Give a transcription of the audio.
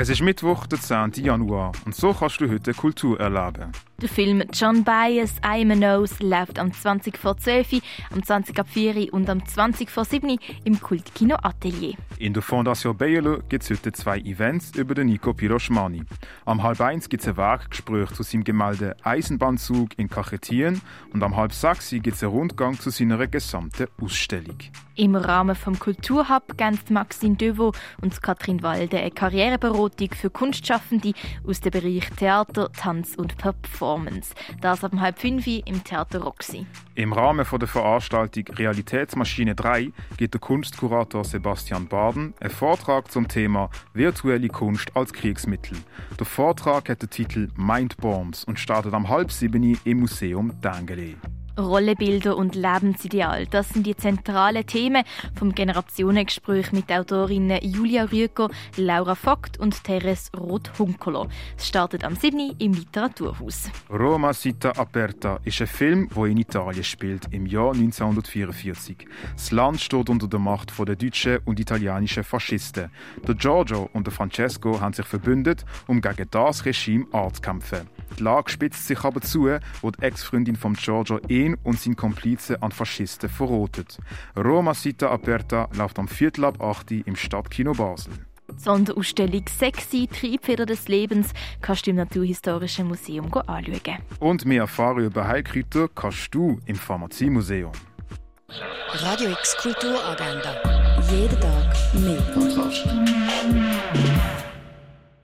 Es ist Mittwoch, der 10. Januar, und so kannst du heute Kultur erleben. Der Film John Bias, I'm a Nose läuft am 20 vor 12, am 20 ab 4 und am 20 vor 7 im Kultkino Atelier. In der Fondation Bayerlo gibt es heute zwei Events über den Nico Piroschmani. Am halb eins gibt es ein Werkgespräch zu seinem Gemälde Eisenbahnzug in Kachetien und am halb sechs gibt es einen Rundgang zu seiner gesamten Ausstellung. Im Rahmen vom Kulturhub geben Maxine Devo und Katrin Walde eine Karriereberatung für Kunstschaffende aus dem Bereich Theater, Tanz und Performance. Das ab halb fünf im Theater Roxy. Im Rahmen der Veranstaltung Realitätsmaschine 3 gibt der Kunstkurator Sebastian Baden einen Vortrag zum Thema Virtuelle Kunst als Kriegsmittel. Der Vortrag hat den Titel Mindbombs und startet am halb sieben im Museum Dengele. Rollenbilder und Lebensideal. Das sind die zentralen Themen vom Generationengespräch mit Autorinnen Julia Rüger, Laura Vogt und Teres Roth-Hunkolo. Es startet am 7. im Literaturhaus. Roma Città Aperta ist ein Film, der in Italien spielt, im Jahr 1944. Das Land steht unter der Macht der deutschen und italienischen Faschisten. Der Giorgio und der Francesco haben sich verbündet, um gegen das Regime anzukämpfen. Die Lage spitzt sich aber zu, wo die Ex-Freundin von Giorgio ihn und seinen Komplizen an Faschisten verrotet. Roma Città Aperta läuft am Viertel ab 8 im Stadtkino Basel. Die Sonderausstellung «Sexy, Triebfeder des Lebens» kannst du im Naturhistorischen Museum anschauen. Und mehr erfahren über Heilkräuter kannst du im Pharmaziemuseum. Radio X Kulturagenda. Jeden Tag mehr. Kontrast.